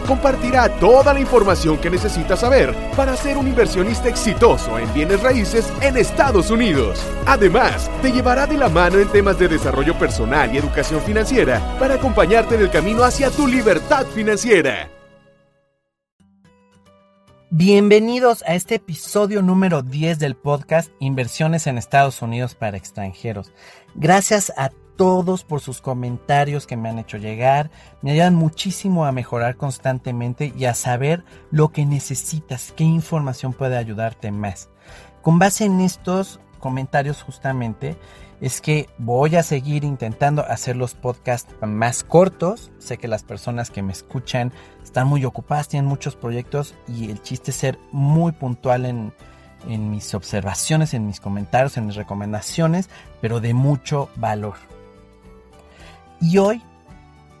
compartirá toda la información que necesitas saber para ser un inversionista exitoso en bienes raíces en Estados Unidos. Además, te llevará de la mano en temas de desarrollo personal y educación financiera para acompañarte en el camino hacia tu libertad financiera. Bienvenidos a este episodio número 10 del podcast Inversiones en Estados Unidos para extranjeros. Gracias a todos por sus comentarios que me han hecho llegar. Me ayudan muchísimo a mejorar constantemente y a saber lo que necesitas, qué información puede ayudarte más. Con base en estos comentarios justamente es que voy a seguir intentando hacer los podcasts más cortos. Sé que las personas que me escuchan están muy ocupadas, tienen muchos proyectos y el chiste es ser muy puntual en, en mis observaciones, en mis comentarios, en mis recomendaciones, pero de mucho valor. Y hoy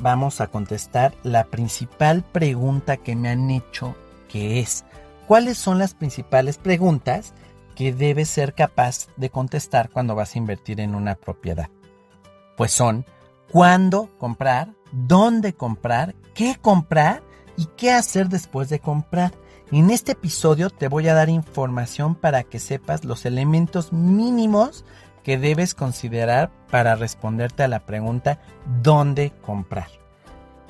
vamos a contestar la principal pregunta que me han hecho, que es, ¿cuáles son las principales preguntas que debes ser capaz de contestar cuando vas a invertir en una propiedad? Pues son, ¿cuándo comprar? ¿Dónde comprar? ¿Qué comprar? ¿Y qué hacer después de comprar? En este episodio te voy a dar información para que sepas los elementos mínimos que debes considerar para responderte a la pregunta ¿dónde comprar?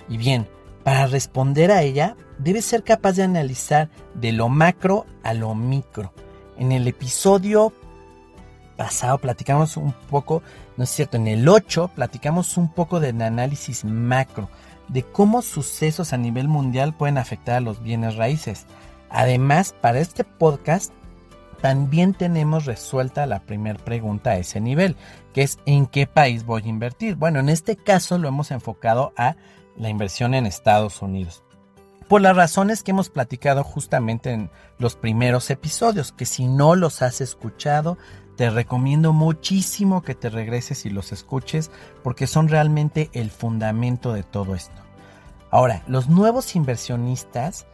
Y bien, para responder a ella, debes ser capaz de analizar de lo macro a lo micro. En el episodio pasado platicamos un poco, no es cierto, en el 8 platicamos un poco del análisis macro, de cómo sucesos a nivel mundial pueden afectar a los bienes raíces. Además, para este podcast también tenemos resuelta la primera pregunta a ese nivel, que es ¿en qué país voy a invertir? Bueno, en este caso lo hemos enfocado a la inversión en Estados Unidos. Por las razones que hemos platicado justamente en los primeros episodios, que si no los has escuchado, te recomiendo muchísimo que te regreses y los escuches porque son realmente el fundamento de todo esto. Ahora, los nuevos inversionistas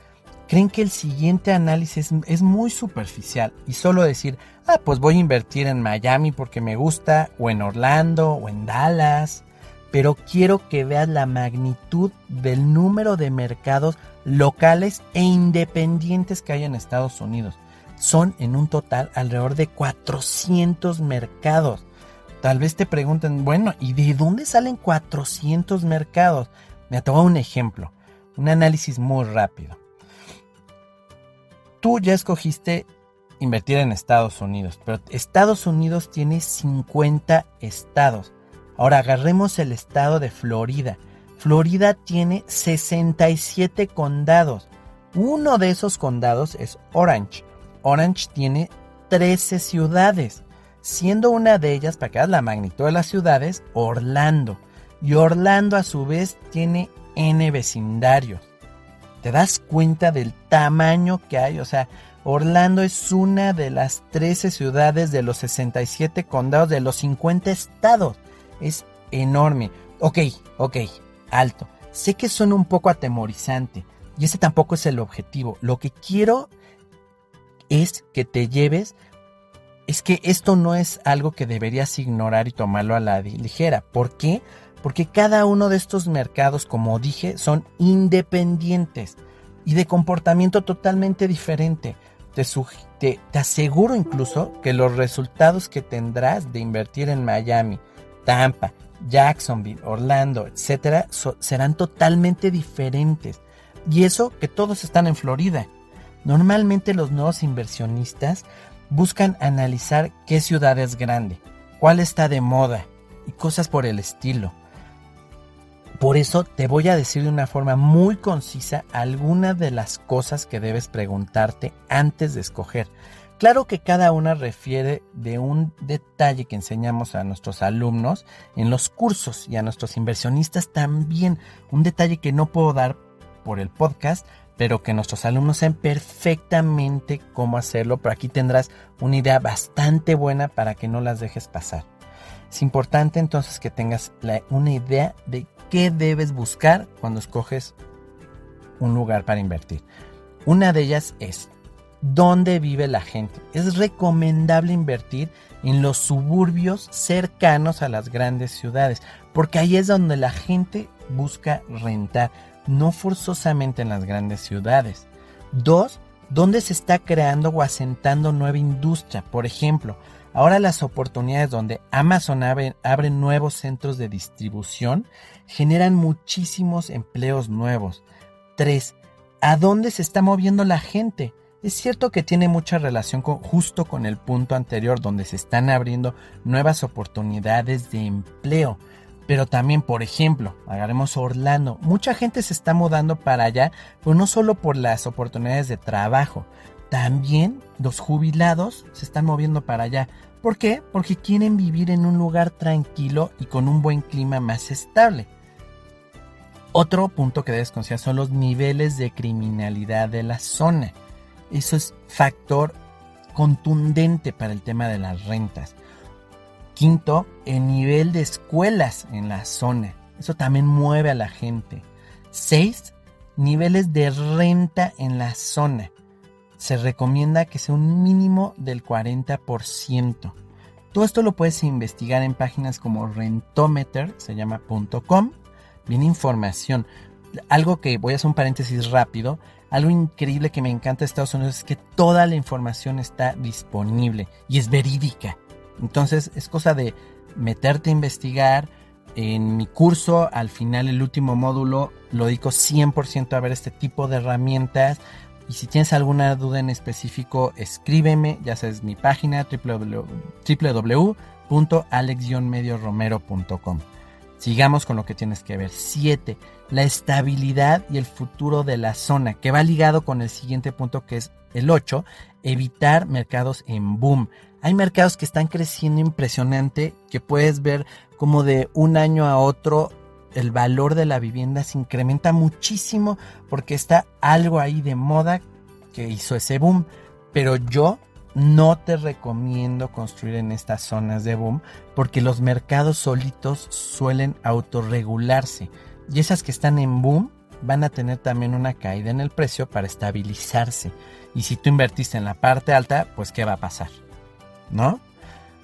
creen que el siguiente análisis es, muy superficial y solo decir, ah, pues voy a invertir en Miami porque me gusta, o en Orlando, o en Dallas, pero quiero que veas la magnitud del número de mercados locales e independientes que hay en Estados Unidos. Son en un total alrededor de 400 mercados. Tal vez te pregunten, bueno, ¿y de dónde salen 400 mercados? Me ha un ejemplo, un análisis muy rápido tú ya escogiste invertir en Estados Unidos, pero Estados Unidos tiene 50 estados. Ahora agarremos el estado de Florida. Florida tiene 67 condados. Uno de esos condados es Orange. Orange tiene 13 ciudades, siendo una de ellas, para que veas la magnitud de las ciudades, Orlando. Y Orlando a su vez tiene N vecindarios te das cuenta del tamaño que hay. O sea, Orlando es una de las 13 ciudades de los 67 condados de los 50 estados. Es enorme. Ok, ok, alto. Sé que suena un poco atemorizante y ese tampoco es el objetivo. Lo que quiero es que te lleves, es que esto no es algo que deberías ignorar y tomarlo a la ligera. ¿Por qué? porque cada uno de estos mercados, como dije, son independientes y de comportamiento totalmente diferente. Te, te, aseguro incluso que los resultados que tendrás de invertir en Miami, Tampa, Jacksonville, Orlando, etcétera, serán totalmente diferentes. Y eso que todos están en Florida. Normalmente los nuevos inversionistas buscan analizar qué ciudad es grande, cuál está de moda y cosas por el estilo. Por eso te voy a decir de una forma muy concisa algunas de las cosas que debes preguntarte antes de escoger. Claro que cada una refiere de un detalle que enseñamos a nuestros alumnos en los cursos y a nuestros inversionistas también. Un detalle que no puedo dar por el podcast, pero que nuestros alumnos saben perfectamente cómo hacerlo. Pero aquí tendrás una idea bastante buena para que no las dejes pasar. Es importante entonces que tengas una idea de qué debes buscar cuando escoges un lugar para invertir. Una de ellas es dónde vive la gente. Es recomendable invertir en los suburbios cercanos a las grandes ciudades, porque ahí es donde la gente busca rentar, no forzosamente en las grandes ciudades. Dos, dónde se está creando o asentando nueva industria. Por ejemplo, ahora las oportunidades donde Amazon abre, nuevos centros de distribución generan muchísimos empleos nuevos. Tres, ¿a dónde se está moviendo la gente? Es cierto que tiene mucha relación con, justo con el punto anterior donde se están abriendo nuevas oportunidades de empleo. Pero también, por ejemplo, agarremos Orlando. Mucha gente se está mudando para allá, pero no solo por las oportunidades de trabajo. También los jubilados se están moviendo para allá. ¿Por qué? Porque quieren vivir en un lugar tranquilo y con un buen clima más estable. Otro punto que debes considerar son los niveles de criminalidad de la zona. Eso es factor contundente para el tema de las rentas. Quinto, el nivel de escuelas en la zona. Eso también mueve a la gente. Seis, niveles de renta en la zona. Se recomienda que sea un mínimo del 40%. Todo esto lo puedes investigar en páginas como rentometer, se llama .com. Viene información. Algo que voy a hacer un paréntesis rápido. Algo increíble que me encanta de Estados Unidos es que toda la información está disponible y es verídica. Entonces es cosa de meterte a investigar. En mi curso, al final, el último módulo, lo dedico 100% a ver este tipo de herramientas. Y si tienes alguna duda en específico, escríbeme. Ya sabes, mi página www.alex-medioromero.com. Sigamos con lo que tienes que ver. 7. La estabilidad y el futuro de la zona, que va ligado con el siguiente punto que es el 8. Evitar mercados en boom. Hay mercados que están creciendo impresionante, que puedes ver como de un año a otro el valor de la vivienda se incrementa muchísimo porque está algo ahí de moda que hizo ese boom. Pero yo no te recomiendo construir en estas zonas de boom porque los mercados solitos suelen autorregularse y esas que están en boom van a tener también una caída en el precio para estabilizarse. Y si tú invertiste en la parte alta, pues ¿qué va a pasar? ¿No?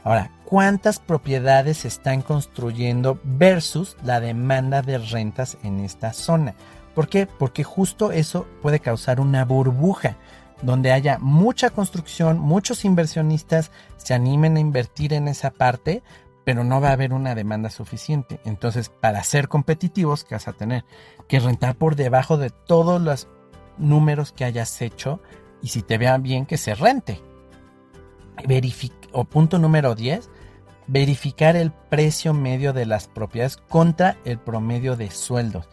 Ahora, ¿cuántas propiedades se están construyendo versus la demanda de rentas en esta zona? ¿Por qué? Porque justo eso puede causar una burbuja donde haya mucha construcción, muchos inversionistas se animen a invertir en esa parte, pero no va a haber una demanda suficiente. Entonces, para ser competitivos, ¿qué vas a tener? Que rentar por debajo de todos los números que hayas hecho y si te vean bien que se rente. o punto número 10, verificar el precio medio de las propiedades contra el promedio de sueldos.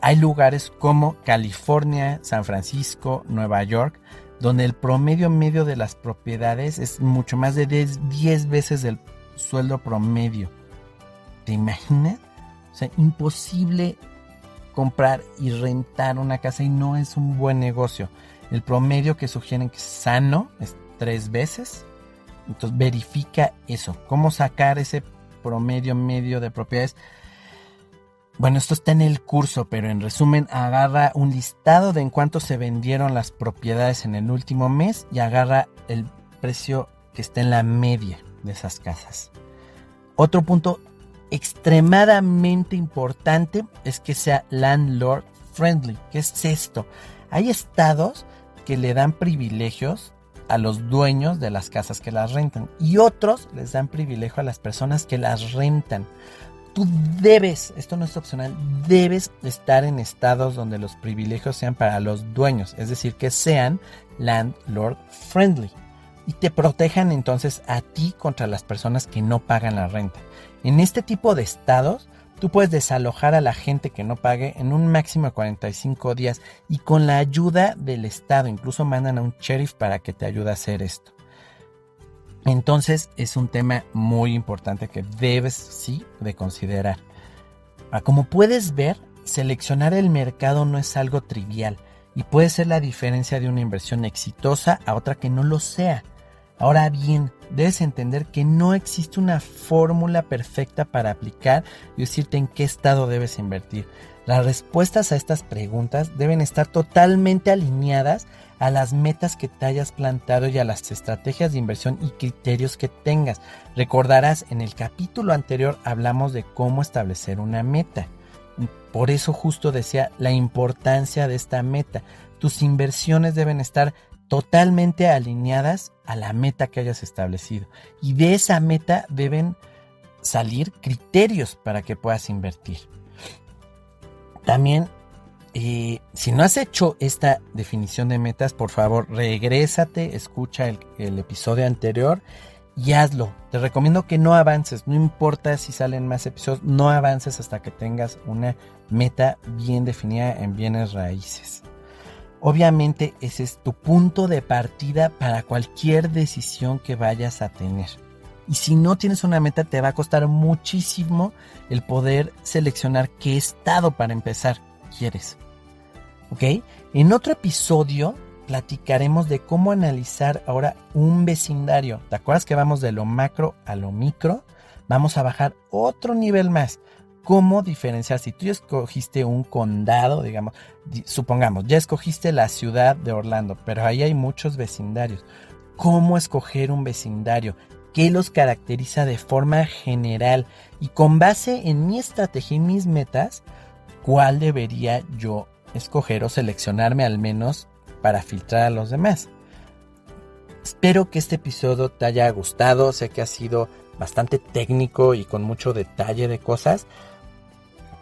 Hay lugares como California, San Francisco, Nueva York, donde el promedio medio de las propiedades es mucho más de 10, veces el sueldo promedio. ¿Te imaginas? O sea, imposible comprar y rentar una casa y no es un buen negocio. El promedio que sugieren que es sano es tres veces. Entonces verifica eso. ¿Cómo sacar ese promedio medio de propiedades? Bueno, esto está en el curso, pero en resumen, agarra un listado de en cuánto se vendieron las propiedades en el último mes y agarra el precio que está en la media de esas casas. Otro punto extremadamente importante es que sea landlord friendly. ¿Qué es esto? Hay estados que le dan privilegios a los dueños de las casas que las rentan y otros les dan privilegio a las personas que las rentan tú debes, esto no es opcional, debes estar en estados donde los privilegios sean para los dueños, es decir, que sean landlord friendly y te protejan entonces a ti contra las personas que no pagan la renta. En este tipo de estados, tú puedes desalojar a la gente que no pague en un máximo de 45 días y con la ayuda del estado, incluso mandan a un sheriff para que te ayude a hacer esto. Entonces es un tema muy importante que debes sí de considerar. Ah, como puedes ver, seleccionar el mercado no es algo trivial y puede ser la diferencia de una inversión exitosa a otra que no lo sea. Ahora bien, debes entender que no existe una fórmula perfecta para aplicar y decirte en qué estado debes invertir. Las respuestas a estas preguntas deben estar totalmente alineadas a las metas que te hayas plantado y a las estrategias de inversión y criterios que tengas. Recordarás, en el capítulo anterior hablamos de cómo establecer una meta. Por eso justo decía la importancia de esta meta. Tus inversiones deben estar totalmente alineadas a la meta que hayas establecido. Y de esa meta deben salir criterios para que puedas invertir. También y si no has hecho esta definición de metas, por favor, regrésate, escucha el, episodio anterior y hazlo. Te recomiendo que no avances, no importa si salen más episodios, no avances hasta que tengas una meta bien definida en bienes raíces. Obviamente ese es tu punto de partida para cualquier decisión que vayas a tener. Y si no tienes una meta, te va a costar muchísimo el poder seleccionar qué estado para empezar quieres. ¿Ok? En otro episodio platicaremos de cómo analizar ahora un vecindario. ¿Te acuerdas que vamos de lo macro a lo micro? Vamos a bajar otro nivel más. ¿Cómo diferenciar? Si tú escogiste un condado, digamos, supongamos, ya escogiste la ciudad de Orlando, pero ahí hay muchos vecindarios. ¿Cómo escoger un vecindario? ¿Qué los caracteriza de forma general? Y con base en mi estrategia y mis metas, ¿cuál debería yo escoger o seleccionarme al menos para filtrar a los demás. Espero que este episodio te haya gustado, sé que ha sido bastante técnico y con mucho detalle de cosas,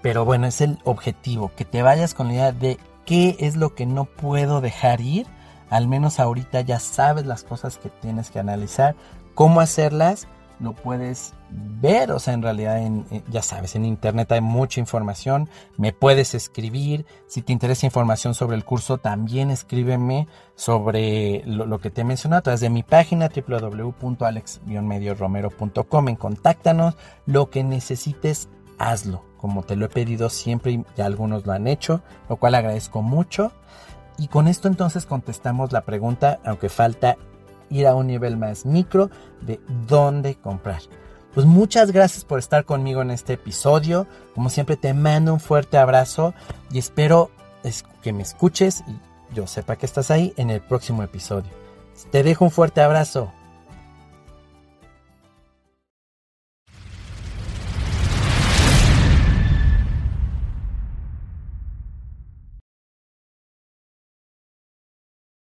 pero bueno, es el objetivo, que te vayas con la idea de qué es lo que no puedo dejar ir, al menos ahorita ya sabes las cosas que tienes que analizar, cómo hacerlas lo puedes ver, o sea, en realidad, en, ya sabes, en internet hay mucha información, me puedes escribir, si te interesa información sobre el curso, también escríbeme sobre lo, que te he mencionado a través de mi página www.alex-medioromero.com, en contáctanos, lo que necesites, hazlo, como te lo he pedido siempre y ya algunos lo han hecho, lo cual agradezco mucho. Y con esto entonces contestamos la pregunta, aunque falta ir a un nivel más micro de dónde comprar. Pues muchas gracias por estar conmigo en este episodio. Como siempre te mando un fuerte abrazo y espero que me escuches y yo sepa que estás ahí en el próximo episodio. Te dejo un fuerte abrazo.